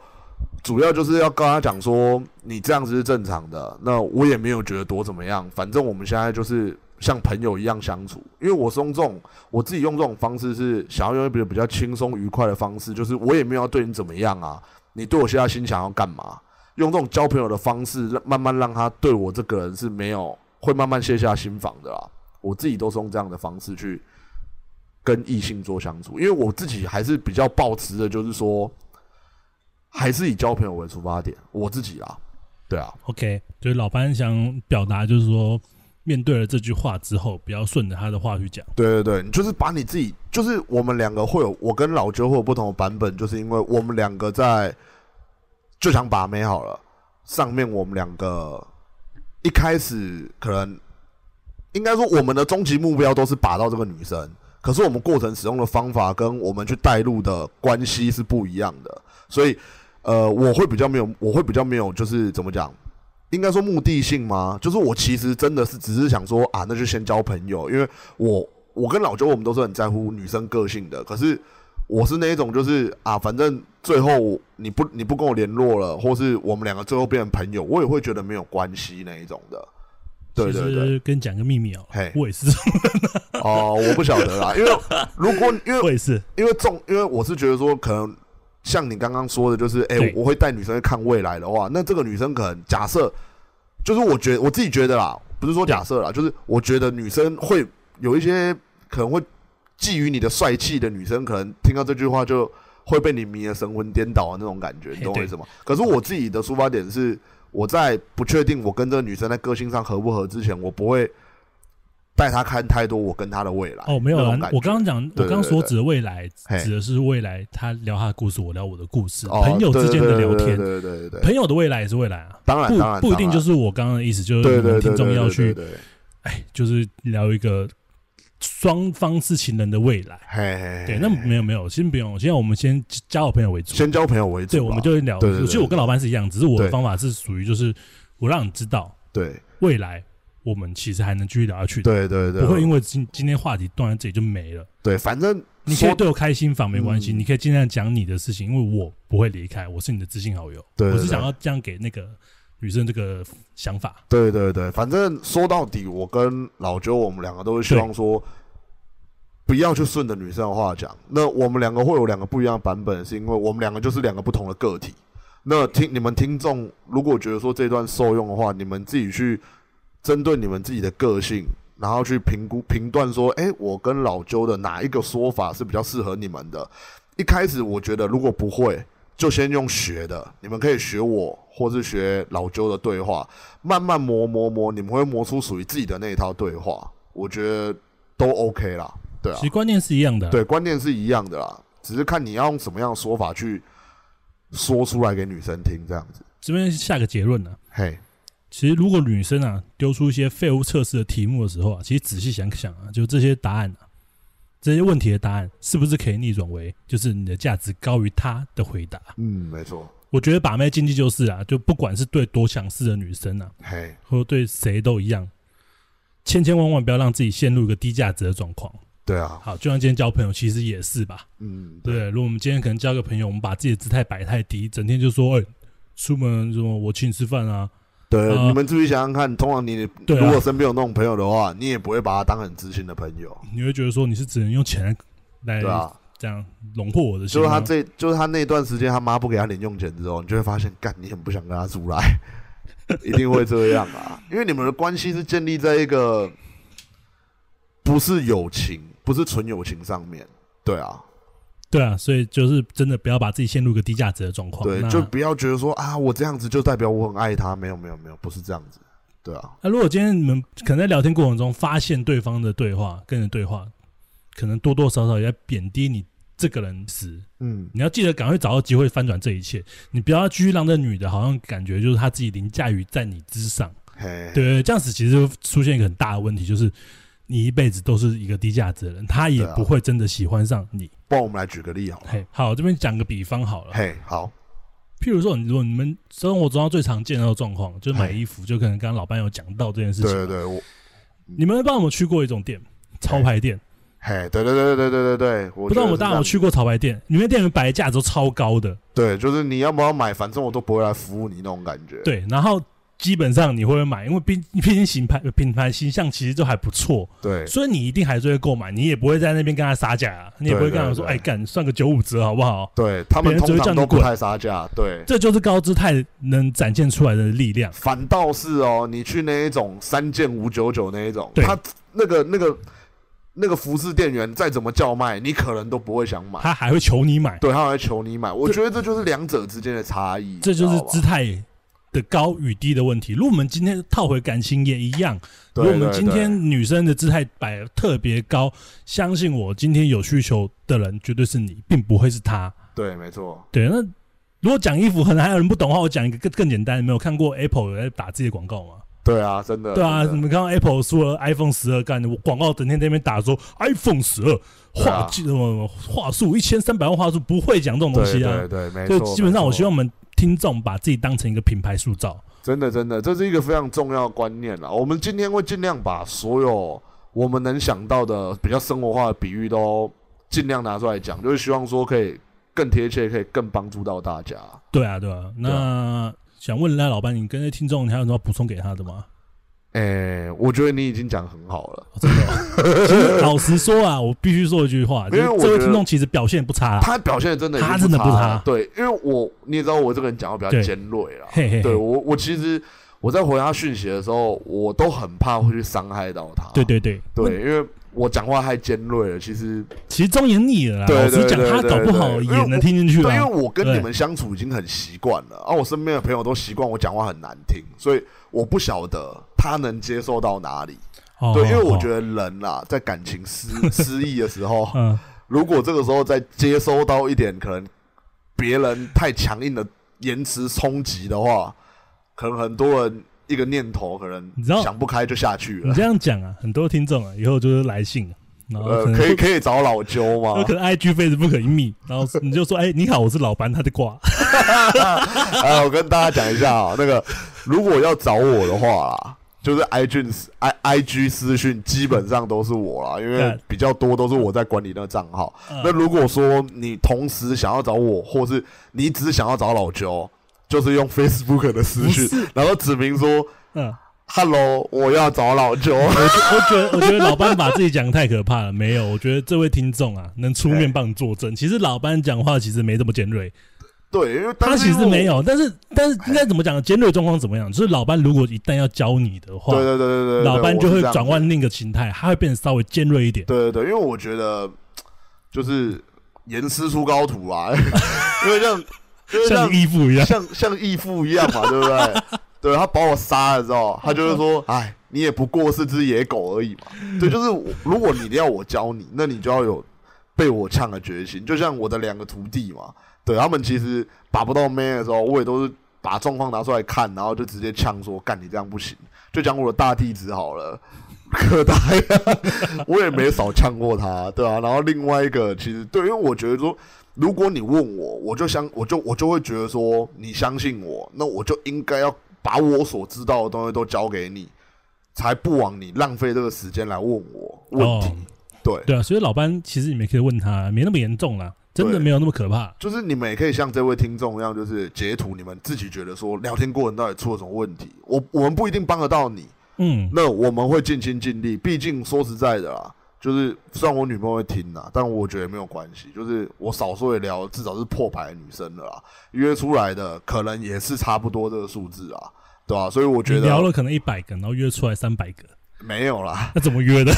主要就是要跟他讲说，你这样子是正常的。那我也没有觉得多怎么样，反正我们现在就是像朋友一样相处。因为我是用这种我自己用这种方式，是想要用一个比较轻松愉快的方式，就是我也没有要对你怎么样啊，你对我现在心想要干嘛？用这种交朋友的方式，慢慢让他对我这个人是没有会慢慢卸下心防的啦。我自己都是用这样的方式去跟异性做相处，因为我自己还是比较抱持的，就是说，还是以交朋友为出发点。我自己啦，对啊，OK，就是老班想表达，就是说，面对了这句话之后，不要顺着他的话去讲。对对对，就是把你自己，就是我们两个会有，我跟老周会有不同的版本，就是因为我们两个在就想把妹好了，上面我们两个一开始可能应该说我们的终极目标都是把到这个女生，可是我们过程使用的方法跟我们去带入的关系是不一样的，所以呃，我会比较没有，我会比较没有，就是怎么讲？应该说目的性吗？就是我其实真的是只是想说啊，那就先交朋友，因为我我跟老周我们都是很在乎女生个性的，可是我是那一种就是啊，反正最后你不你不跟我联络了，或是我们两个最后变成朋友，我也会觉得没有关系那一种的。对对其对，跟你讲个秘密哦、嘿。我也是，哦，我不晓得啦，因为如果因为我也是，因为重，因为我是觉得说，可能像你刚刚说的，就是哎、对我会带女生去看未来的话，那这个女生可能假设，就是我觉我自己觉得啦，不是说假设啦，就是我觉得女生会有一些可能会觊觎你的帅气的女生，可能听到这句话就会被你迷得神魂颠倒的那种感觉，你懂我意思吗？可是我自己的出发点是，我在不确定我跟这个女生在个性上合不合之前，我不会带他看太多我跟他的未来。哦，没有那种感，觉。啦我刚刚讲，我刚刚所指的未来，指的是未来，他聊他的故事，我聊我的故事，哦朋友之间的聊天，对对对对对对，朋友的未来也是未来啊，当然当然不不一定就是我刚刚的意思，就是听众要去，哎，就是聊一个双方是情人的未来。嘿嘿，对，那没有没有，先不用，现在我们先交好朋友为主。先交朋友为主，对，我们就会聊。其实我跟老班是一样，只是我的方法是属于就是我让你知道对。未来我们其实还能继续聊下去的，对对对，不会因为今今天话题断在这里就没了。对，反正你可以对我开心房没关系，嗯你可以尽量讲你的事情，因为我不会离开，我是你的知心好友。对我是想要这样给那个女生这个想法。对对对，反正说到底，我跟老周我们两个都是希望说，不要去顺着女生的话讲。那我们两个会有两个不一样的版本，是因为我们两个就是两个不同的个体。那听你们听众如果觉得说这段受用的话，你们自己去针对你们自己的个性，然后去评估评断说，哎、我跟老周的哪一个说法是比较适合你们的。一开始我觉得如果不会，就先用学的，你们可以学我，或是学老周的对话，慢慢磨磨磨，你们会磨出属于自己的那一套对话，我觉得都 OK 啦，对啊其，实观念是一样的。，对，观念是一样的啦，只是看你要用什么样的说法去说出来给女生听，这样子。这边下个结论呢、嘿，其实如果女生啊丢出一些废物测试的题目的时候啊，其实仔细想想啊，就这些答案啊，这些问题的答案是不是可以逆转为就是你的价值高于她的回答？嗯，没错，我觉得把妹经济就是啊，就不管是对多强势的女生啊，嘿，或者对谁都一样，千千万万不要让自己陷入一个低价值的状况。对啊，好，就像今天交朋友，其实也是吧，嗯，对？如果我们今天可能交个朋友，我们把自己的姿态摆太低，整天就说，哎、出门什么我请你吃饭啊，对，啊你们自己想想看，通常你啊。如果身边有那种朋友的话，你也不会把他当很知心的朋友，你会觉得说你是只能用钱来对啊，这样笼络我的心。就是他这就是他那段时间他妈不给他零用钱之后，你就会发现，干你很不想跟他出来，一定会这样啊，因为你们的关系是建立在一个不是友情，不是纯友情上面，对啊，对啊，所以就是真的不要把自己陷入一个低价值的状况。对，就不要觉得说啊，我这样子就代表我很爱他，没有没有没有，不是这样子，对啊，那、如果今天你们可能在聊天过程中发现对方的对话跟人对话，可能多多少少也在贬低你这个人时，嗯，你要记得赶快找到机会翻转这一切。你不要继续让这女的好像感觉就是她自己凌驾于在你之上。嘿，对，这样子其实就出现一个很大的问题，就是你一辈子都是一个低价值的人，她也不会真的喜欢上你。帮我们来举个例好了。嘿好，这边讲个比方好了。嘿，好。譬如说，如果你们生活中最常见的状况，就是买衣服，就可能刚刚老板有讲到这件事情。对对对，我你们帮我们去过一种店，潮牌店。嘿，对对对对对对对，我不知道我们大家有去过潮牌店，里面店员摆的价都超高的。对，就是你要不要买，反正我都不会来服务你那种感觉。对，然后基本上你会不会买？因为毕毕竟品牌品牌形象其实都还不错，对所以你一定还是会购买，你也不会在那边跟他杀价、啊，你也不会跟他说，哎，干算个九五折好不好？对，他们通常都不太杀价。对，这就是高姿态能展现出来的力量。反倒是哦，你去那一种三件五九九那一种，对他那个那个那个服饰店员再怎么叫卖，你可能都不会想买。他还会求你买，对，他还会求你买。我觉得这就是两者之间的差异，这就是姿态的高与低的问题。如果我们今天套回感情也一样，如果我们今天女生的姿态摆特别高，相信我，今天有需求的人绝对是你，并不会是他。对，没错，对，那如果讲衣服，可能还有人不懂的话，我讲一个更更简单，你没有看过 Apple 有在打自己的广告吗？对啊，真的，对啊，你们看到 Apple 出了 iPhone 十二，干的广告整天在那边打说 iPhone 十二话技什么话术一千三百万话术，不会讲这种东西啊。对对對，没错。以基本上，我希望我们听众把自己当成一个品牌塑造。真的，真的，这是一个非常重要的观念啦。我们今天会尽量把所有我们能想到的比较生活化的比喻都尽量拿出来讲，就是希望说可以更贴切，可以更帮助到大家。对啊，对啊。那想问人家老板，你跟那听众，你还有什么要补充给他的吗？诶、我觉得你已经讲得很好了。哦真的哦、其实老实说啊，我必须说一句话，就 因为这位听众其实表现不差。他表现真的他真的不差对，因为我你也知道我这个人讲话比较尖锐啦。嘿嘿嘿对我，我其实我在回他讯息的时候，我都很怕会去伤害到他。对对对，对，因为我讲话太尖锐了，其实其实忠言逆耳啦。对老实讲，他对对对搞不好也能听进去对，因为。我跟你们相处已经很习惯了，啊，我身边的朋友都习惯我讲话很难听，所以我不晓得他能接受到哪里。哦对，因为我，觉得人啦，在感情失 失意的时候，嗯，如果这个时候再接收到一点可能别人太强硬的言辞冲击的话，可能很多人一个念头可能你知道想不开就下去了你这。样讲啊，很多听众啊，以后就是来信，然后呃可，以可以找老鸠有吗 可？能 IG、Facebook 一密，然后你就说：“哎，你好，我是老班。”他就挂。哎，我跟大家讲一下啊，那个如果要找我的话啦，就是 iTunes i i g 私讯基本上都是我啦，因为比较多都是我在管理那个账号。嗯那如果说你同时想要找我，或是你只是想要找老周，就是用 Facebook 的私讯，然后指明说嗯，“Hello，我要找老周”。我觉我觉得我觉得老班把自己讲得太可怕了。没有，我觉得这位听众啊，能出面帮你作证。其实老班讲话其实没这么尖锐，对，因为他其实没有。但是但是应该怎么讲？尖锐状况怎么样？就是老班如果一旦要教你的话对，对对对对，老班就会转换另一个形态，他会变得稍微尖锐一点。对对对，因为我觉得就是严师出高徒啊，因为像 像像义父一样，像像义父一样嘛，对不对？对他把我杀了之后，他就会说：“ 哎，你也不过是只野狗而已嘛。”对，就是如果你要我教你，那你就要有被我呛的决心。就像我的两个徒弟嘛，对他们其实把不到妹的时候，我也都是把状况拿出来看，然后就直接呛说：“干你这样不行。”就讲我的大弟子好了。可大呀，我也没少呛过他，对啊。然后另外一个，其实对，因为我觉得说，如果你问我，我就相，我就我就会觉得说，你相信我，那我就应该要把我所知道的东西都交给你，才不枉你浪费这个时间来问我问题。哦对，对啊，所以老班其实你们可以问他，没那么严重啦，真的没有那么可怕。就是你们也可以像这位听众一样，就是截图你们自己觉得说聊天过程到底出了什么问题，我我们不一定帮得到你，嗯，那我们会尽心尽力。毕竟说实在的啦，就是虽然我女朋友会听啦，但我觉得没有关系。就是我少说也聊，至少是破百的女生了啦，约出来的可能也是差不多这个数字啊，对吧、所以我觉得聊了可能一百个，然后约出来三百个，没有啦，那怎么约的？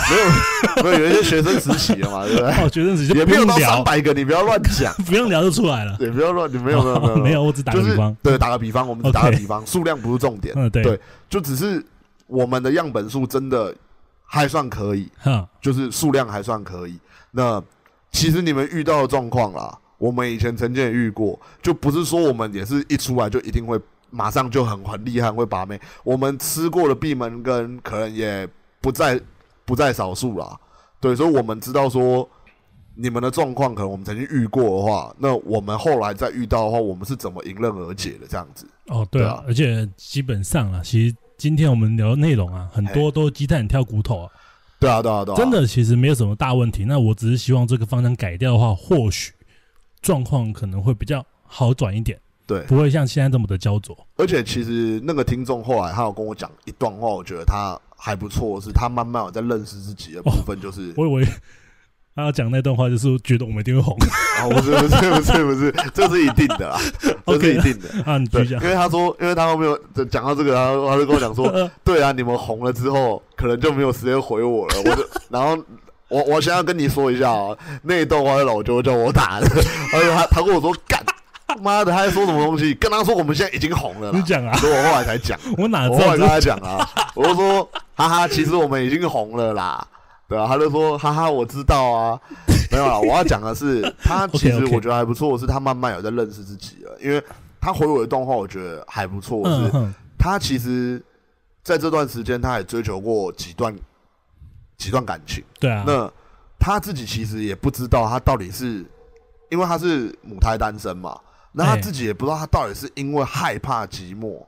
没有没有有一些学生实习的嘛，对不对？哦，学生实习也不用聊三，百个，你不要乱讲，不用聊就出来了。也不要乱，你没有没有没有哦没有，我只打个就是比方。对，打个比方，我们只打个比方，数量不是重点，嗯，对，对就只是我们的样本数真的还算可以，哈，就是数量还算可以。那其实你们遇到的状况啦，我们以前曾经也遇过，就不是说我们也是一出来就一定会马上就很很厉害会把妹，我们吃过的闭门羹可能也不在不在少数啦。对，所以我们知道说。你们的状况可能我们曾经遇过的话，那我们后来再遇到的话，我们是怎么迎刃而解的？这样子，哦，对啊而且基本上啊，其实今天我们聊的内容啊，很多都鸡蛋里挑骨头啊，对啊，对啊，对啊，真的其实没有什么大问题。那我只是希望这个方向改掉的话，或许状况可能会比较好转一点，对。不会像现在这么的焦灼。而且其实那个听众后来他有跟我讲一段话，我觉得他还不错，是他慢慢有在认识自己的部分，就是我以为他要讲那段话，就是觉得我们一定会红啊，不是不是不是不是，这是一定的啦，这是一定的。啊！你继对，续讲因。为他说，因为他后面有讲到这个，他他就跟我讲说，对啊，你们红了之后，可能就没有时间回我了。我就，然后我我先要跟你说一下啊，那一段话是老周叫我打的，而且他他跟我说干，妈的，他在说什么东西？跟他说我们现在已经红了你，讲啊，所以我后来才讲。我哪我知道这后来跟他讲啊，我就说，哈哈，其实我们已经红了啦，对啊，他就说，哈哈，我知道啊，没有啦，我要讲的是，他 其实我觉得还不错，是他慢慢有在认识自己了，因为他回我的动画，我觉得还不错，是嗯，他其实在这段时间他也追求过几段几段感情，对啊，那他自己其实也不知道他到底是因为他是母胎单身嘛，那他哎自己也不知道他到底是因为害怕寂寞，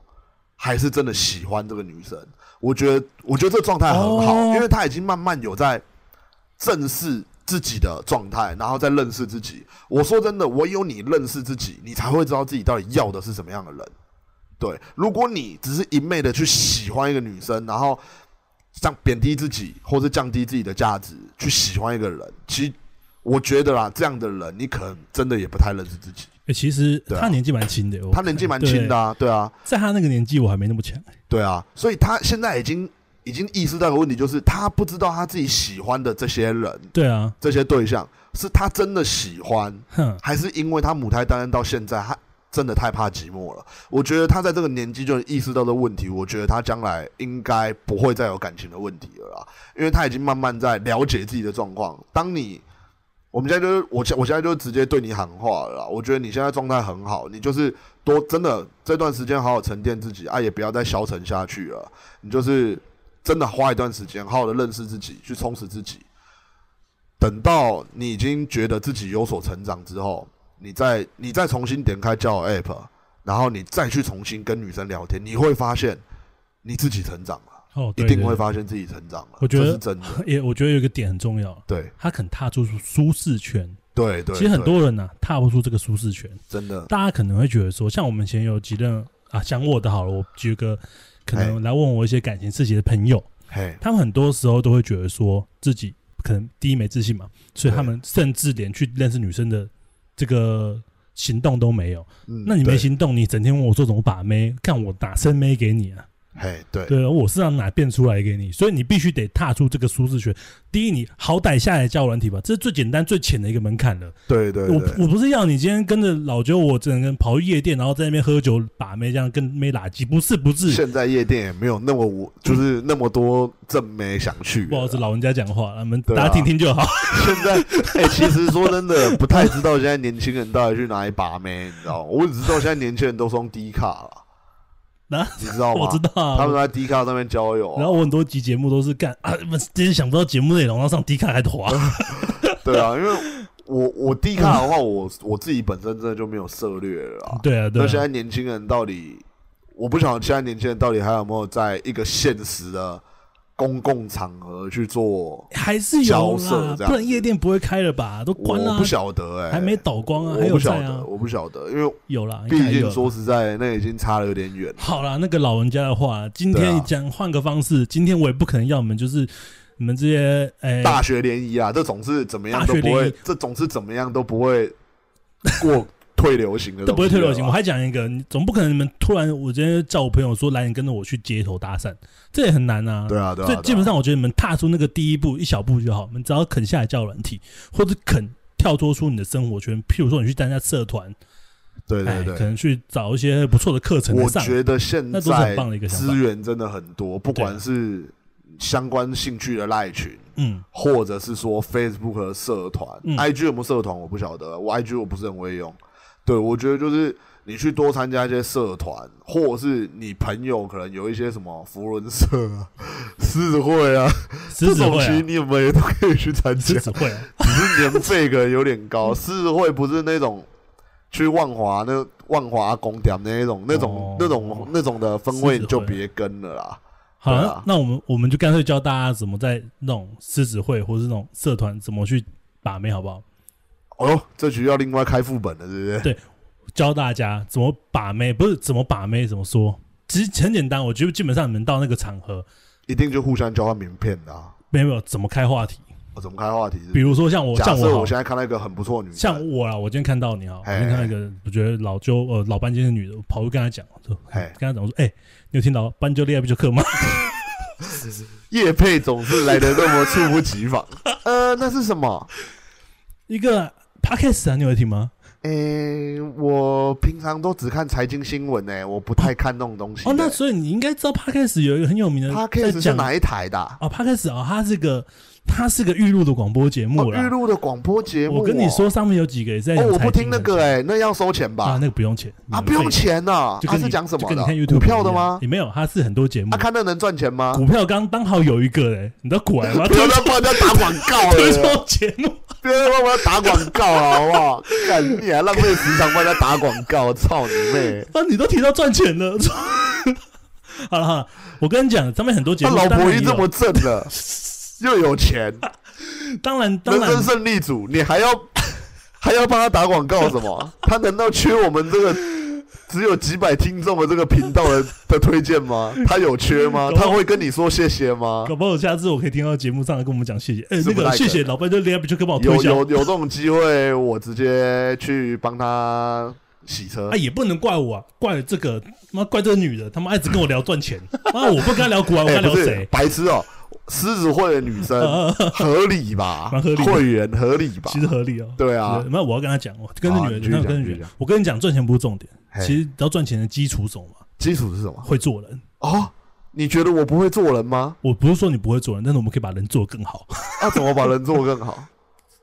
还是真的喜欢这个女生。我觉得，我觉得这状态很好，哦因为他已经慢慢有在正视自己的状态，然后再认识自己。我说真的，唯有你认识自己，你才会知道自己到底要的是什么样的人。对，如果你只是一昧的去喜欢一个女生，然后这样贬低自己，或是降低自己的价值去喜欢一个人，其实我觉得啦，这样的人你可能真的也不太认识自己。欸其实他年纪蛮轻的，他年纪蛮轻的啊，对啊，在他那个年纪我还没那么强。对啊，所以他现在已经已经意识到个问题，就是他不知道他自己喜欢的这些人、对啊，这些对象，是他真的喜欢，哼，还是因为他母胎单身到现在，他真的太怕寂寞了？我觉得他在这个年纪就意识到的问题，我觉得他将来应该不会再有感情的问题了啦，因为他已经慢慢在了解自己的状况。当你我们现在就是我现我现在就直接对你喊话了，我觉得你现在状态很好，你就是多真的这段时间好好沉淀自己啊，也不要再消沉下去了。你就是真的花一段时间，好好的认识自己，去充实自己。等到你已经觉得自己有所成长之后，你再你再重新点开交友 App，然后你再去重新跟女生聊天，你会发现你自己成长了，哦，一定会发现自己成长了。我觉得是真的，也我觉得有一个点很重要，对他肯踏出舒适圈。对对。其实很多人呢、踏不出这个舒适圈，真的大家可能会觉得说，像我们以前有几任啊，讲我的好了，我举个可能来问我一些感情事情的朋友，嘿，他们很多时候都会觉得说自己可能第一没自信嘛，所以他们甚至连去认识女生的这个行动都没有。嗯那你没行动，你整天问我说怎么把妹，看我打生妹给你啊？嘿，对对，我是让哪变出来给你，所以你必须得踏出这个舒适圈。第一，你好歹下来交友软体吧，这是最简单、最浅的一个门槛了。对对我对，我不是要你今天跟着老九，我整个人跑去夜店，然后在那边喝酒把妹，这样跟妹拉鸡，不是不是。现在夜店也没有那么我就是那么多正妹想去。不好意思，老人家讲话，你们大家听听就好。现在，哎、其实说真的，不太知道现在年轻人到底去哪里把妹，你知道吗？我只知道现在年轻人都是用低卡了，啊 你知道吗？我知道啊，他们都在 D 卡上面交友啊、然后我很多集节目都是干 啊，不是今天想不到节目内容，然后上 D 卡开始滑。对啊，因为我我 D 卡的话，我我自己本身真的就没有涉略了啦。对啊，对那现在啊，年轻人到底，我不晓得现在年轻人到底还有没有在一个现实的公共场合去做还是有啦，不然夜店不会开了吧？都关了啊。我不，晓得哎、还没倒光啊，还有在啊。我不晓得，因为有啦，毕竟说实在，那已经差的有点远。好啦，那个老人家的话，今天讲换个方式，今天我也不可能要你们就是你们这些诶、大学联谊啊，这总是怎么样都不会这总是怎么样都不会过退流行的，都不会退流行。我还讲一个，你总不可能你们突然我今天叫我朋友说来，你跟着我去街头搭讪，这也很难啊。对啊，对啊，所以基本上我觉得你们踏出那个第一步一小步就好，你们只要肯下来叫软体，或者肯跳脱出你的生活圈，譬如说你去参加社团，哎，对对对。可能去找一些不错的课程我上。觉得现在棒的一个资源真的很多，不管是相关兴趣的赖群，嗯，或者是说 Facebook 的社团、嗯 IG 有没有社团我不晓得，我 IG 我不是很会用。对，我觉得就是你去多参加一些社团，或者是你朋友可能有一些什么福伦社啊、狮子会啊，狮子会啊，这种其实你们也都可以去参加狮，子会啊，只是年费可能有点高。狮子会不是那种去万华那万华宫点那一种、那种、哦那种、那种的分位，狮子会你就别跟了啦。好那我们我们就干脆教大家怎么在那种狮子会或是那种社团怎么去把妹，好不好？哦哟，这局要另外开副本了，对不对？对教大家怎么把妹，不是怎么把妹，怎么说？其实很简单，我觉得基本上你们到那个场合，一定就互相交换名片的、啊。没有没有怎么开话题。我怎么开话题是是？比如说像我，假像我我现在看到一个很不错的女生，像我啦，我今天看到你啊，我今天看到一个，我觉得老周呃老班间的女的，我跑去跟她讲，说嘿跟她讲说，哎、你有听到班就恋爱必修课吗？叶配总是来的那么猝不及防。呃，那是什么？一个 podcast 啊，你有听吗？诶、我平常都只看财经新闻呢、我不太看那种东西的、哦，那所以你应该知道 podcast 有一个很有名的 Podcast 讲是哪一台的啊、哦，podcast 哦，它是个它是个预录的广播节目哦，啦。预录的广播节目、我跟你说，，上面有几个也是在哦，我不听那个哎、那要收钱吧？啊，那个不用钱啊，不用，钱呐、他是就跟你讲什么的股票的吗？也没有，它是很多节目啊，。看那能赚钱吗？股票刚刚好有一个哎，你知道股癌吗？不要再帮人家打广告推了，错节目，不要再帮人家打广告了，好不好？干你还浪费时长帮人家打广告，操你妹！啊，你都提到赚钱了。好了好了，我跟你讲，上面很多节他目，老婆已当然有经这么正了，又有钱，当然当然人生胜利组，你还要 还要帮他打广告什么？他难道缺我们这个只有几百听众的这个频道的的推荐吗？他有缺吗？他会跟你说谢谢吗？搞不好下次我可以听到节目上来跟我们讲谢谢。哎、那个谢太可能谢老板就恋爱必修课帮我推销有有。有这种机会，我直接去帮他洗车啊，，也不能怪我啊，怪这个妈怪这个女的，他妈一直跟我聊赚钱，妈我不跟她聊股啊，我跟哎，不是她聊谁？白痴哦，狮子会的女生 合理吧？蛮合理的会员合理吧？其实合理哦。对啊，那我要跟他讲，我跟着女的，好你继续那我跟这女的讲继续讲，我跟你讲，赚钱不是重点，嘿其实要赚钱的基础是什么？基础是什么？会做人。哦，你觉得我不会做人吗？我不是说你不会做人，但是我们可以把人做得更好，那、怎么把人做得更好？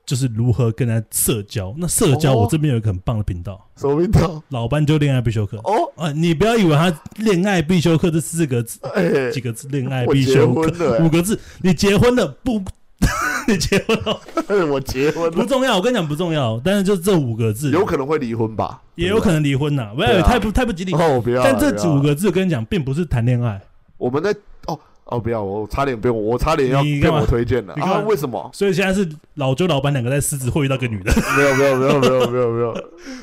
就是如何跟他社交。那社交，哦我这边有一个很棒的频道，什么频道？老班就恋爱必修课。哦，啊，你不要以为他恋爱必修课这四个字哎、几个字，恋爱必修婚课了、五个字，你结婚了不？你结婚了哎 我结婚了，不重要，我跟你讲不重要，但是就这五个字，有可能会离婚吧？也有可能离婚呐，不要太不太不吉利。哦，不要。但这五个字跟你讲，并不是谈恋爱，我们在哦哦，不要，我差点被我，我差点要被我推荐了你干嘛啊？为什么？所以现在是老周老板两个在狮子会遇到个女的。没有没有没有没有没有没有，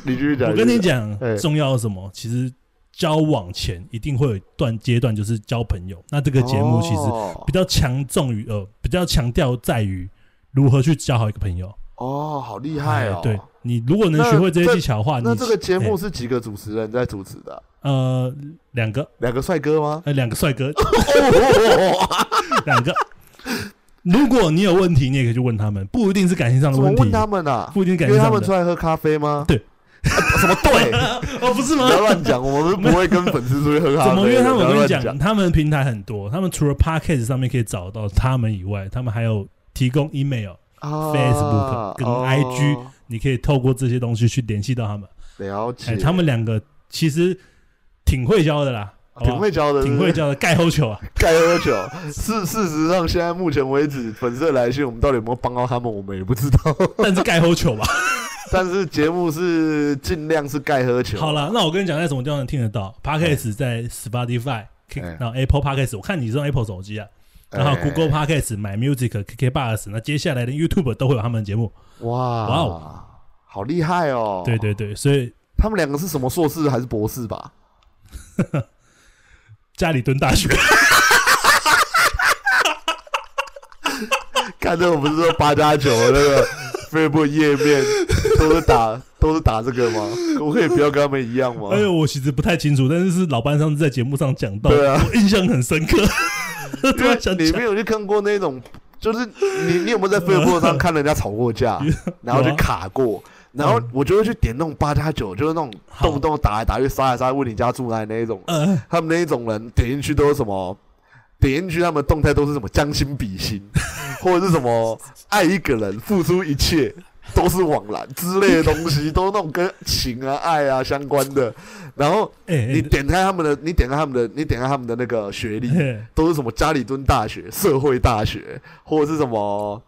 你继续讲。我跟你讲哎，重要的什么？其实交往前一定会有一段阶段，就是交朋友。那这个节目其实哦比较强重于呃，比较强调在于如何去交好一个朋友。哦，好厉害哦！哎对你如果能学会这些技巧的话，你那这个节目哎是几个主持人在主持的？呃两个两个帅哥吗？呃两个帅哥，哦 两个。如果你有问题，你也可以去问他们，不一定是感情上的问题问，他们啊？不一定感约情上的。他们出来喝咖啡吗？对啊，什么对？哦，不是吗不？要乱讲，我们不会跟粉丝出去喝咖啡。怎么约他们？我跟你讲，他们平台很多，他们除了 Podcast 上面可以找到他们以外，他们还有提供 email，啊 Facebook 跟哦 IG 你可以透过这些东西去联系到他们。了解哎，，他们两个其实挺会教的啦，挺会教的，挺会教的，盖后球啊！盖喝酒。事事实上，现在目前为止，粉丝的来信我们到底有没有帮到他们，我们也不知道。但是盖后球吧。但是节目是尽量是盖喝球。好了，那我跟你讲，在什么地方能听得到？Podcast 在 Spotify，哎然后 Apple Podcast，我看你是用 Apple 手机啊，然后哎 Google Podcast、买 Music、KK Bus，那接下来的 YouTube 都会有他们的节目。哇哇哦，好厉害哦！对对对，所以他们两个是什么硕士还是博士吧？家里蹲大学，看到我不是说八加九的那个 Facebook 页面都是打 都是打这个吗？我可以不要跟他们一样吗？哎呦，我其实不太清楚，但是是老班上次在节目上讲到，对啊我印象很深刻。突因为然想讲你没，有去看过那种，就是你你有没有在 Facebook 上看人家吵过架，然后就卡过？然后我就会去点那种八加九，就是那种动不动打来打去、杀来杀去，问你家住哪里那一种。嗯，他们那一种人点进去都是什么？点进去他们的动态都是什么将心比心，或者是什么爱一个人付出一切都是枉然之类的东西，都是那种跟情啊、爱啊相关的。然后哎你点开他们的，你点开他们的，你点开他们的那个学历，哎，都是什么家里蹲大学、社会大学，或者是什么，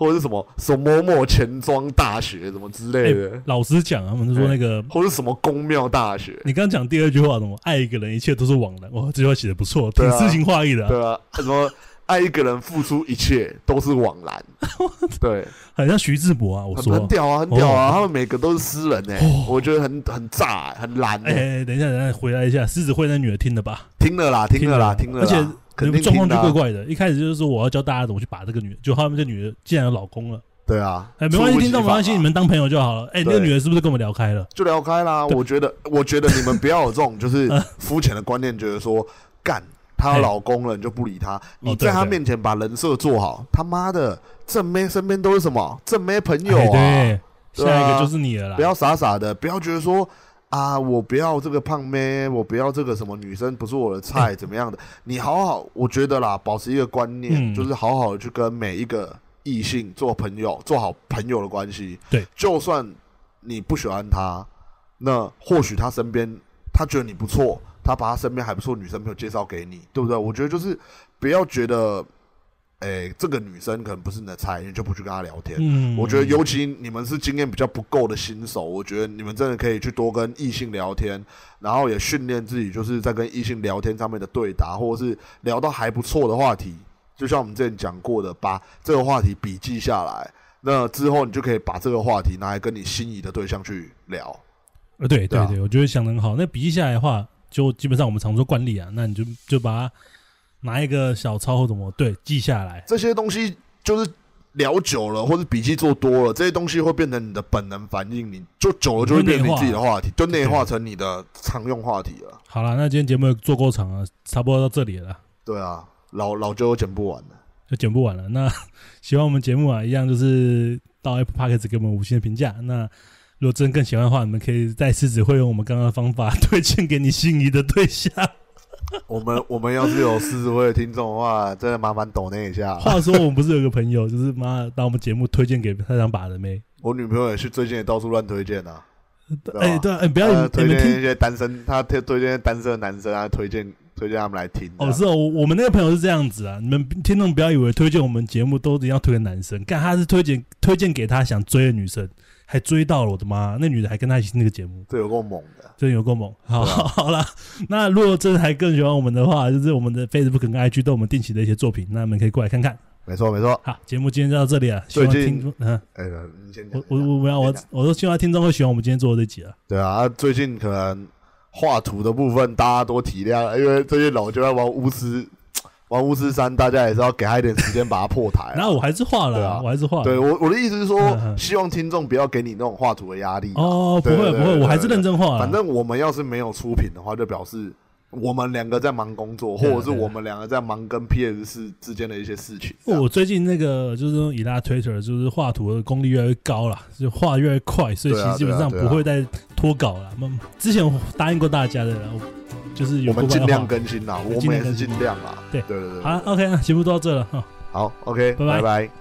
或者是什么什么某某钱庄大学什么之类的，老实讲，他们就说那个，或者是什么公庙大学，你刚刚讲第二句话什么，爱一个人一切都是枉然，哇，这句话写的不错，挺诗情画意的啊，对啊，什么爱一个人付出一切都是枉然，对，很像徐志摩啊，我很说。很屌啊，很屌啊，哦。他们每个都是诗人哎、哦。我觉得很很炸、很蓝哎、等一下，等一下，回来一下，狮子会那女的听了吧？听了啦，听了啦，听了啦，而且肯定状况就怪怪的。一开始就是说我要教大家怎么去把这个女，就他们这女的既然有老公了，对啊，哎、没关系，听众没关系，你们当朋友就好了。哎、那个女的是不是跟我们聊开了？就聊开啦。我觉得，我觉得你们不要有这种就是肤浅的观念，觉得说干她有老公了你就不理她，你在她面前把人设做好，他妈的正妹身边都是什么正妹朋友啊下一个就是你了啦。不要傻傻的，不要觉得说啊，我不要这个胖妹，我不要这个什么女生不是我的菜，怎么样的？你好好，我觉得啦，保持一个观念，嗯就是好好的去跟每一个异性做朋友，做好朋友的关系。对，就算你不喜欢他，那或许他身边他觉得你不错，他把他身边还不错女生朋友介绍给你，对不对？我觉得就是不要觉得，哎、这个女生可能不是你的菜，你就不去跟她聊天。嗯，我觉得，尤其你们是经验比较不够的新手，我觉得你们真的可以去多跟异性聊天，然后也训练自己，就是在跟异性聊天上面的对答，或者是聊到还不错的话题，就像我们之前讲过的，把这个话题笔记下来，那之后你就可以把这个话题拿来跟你心仪的对象去聊。呃，对对啊对对，我觉得想得很好。那笔记下来的话，就基本上我们常说惯例啊，那你就就把它拿一个小抄或怎么对记下来。这些东西就是聊久了，或者笔记做多了，这些东西会变成你的本能反应，你就久了就会变成你自己的话题，就内化成你的常用话题了。好了，那今天节目做够长了，差不多到这里了。对啊，老老就剪不完了，就剪不完了。那喜欢我们节目啊，一样就是到 Apple Podcast 给我们五星的评价。那如果真更喜欢的话，你们可以再次只会用我们刚刚的方法 推荐给你心仪的对象。我们我们要是有四十位的听众的话，真的麻烦抖那一下。话说，我们不是有个朋友，就是妈把我们节目推荐给他想把的妹。我女朋友也是最近也到处乱推荐啊。哎，对，哎，不要推荐一些单身，他推推荐单身的男生啊，推荐推荐他们来听。哦，是哦，我们那个朋友是这样子啊，你们听众不要以为推荐我们节目都一定要推给男生，干他是推荐推荐给他想追的女生。还追到了，我的妈！那女的还跟他一起那个节目，这有够猛的，真有够猛。好，好了，那如果真的还更喜欢我们的话，就是我们的 Facebook 跟 IG 都我们定期的一些作品，那你们可以过来看看。没错，没错。好，节目今天就到这里了。最近，嗯，哎，你先我我我要我我都希望听众会喜欢我们今天做的这集啊。对啊，最近可能画图的部分大家多体谅，因为最近老就在玩巫师。玩巫师三，大家也是要给他一点时间把它破台。然后我还是画了，我还是画。对我我的意思是说，希望听众不要给你那种画图的压力。哦，不会不会，我还是认真画。反正我们要是没有出品的话，就表示我们两个在忙工作，或者是我们两个在忙跟 PS 四之间的一些事情。我最近那个就是以拉 Twitter，就是画图的功力越来越高了，就画越来越快，所以其实基本上不会再脱稿了。之前答应过大家的。就是我们尽量更新啦，我们也是尽量啦。对对对对。好，OK，节目到这了哈。好，OK，拜拜。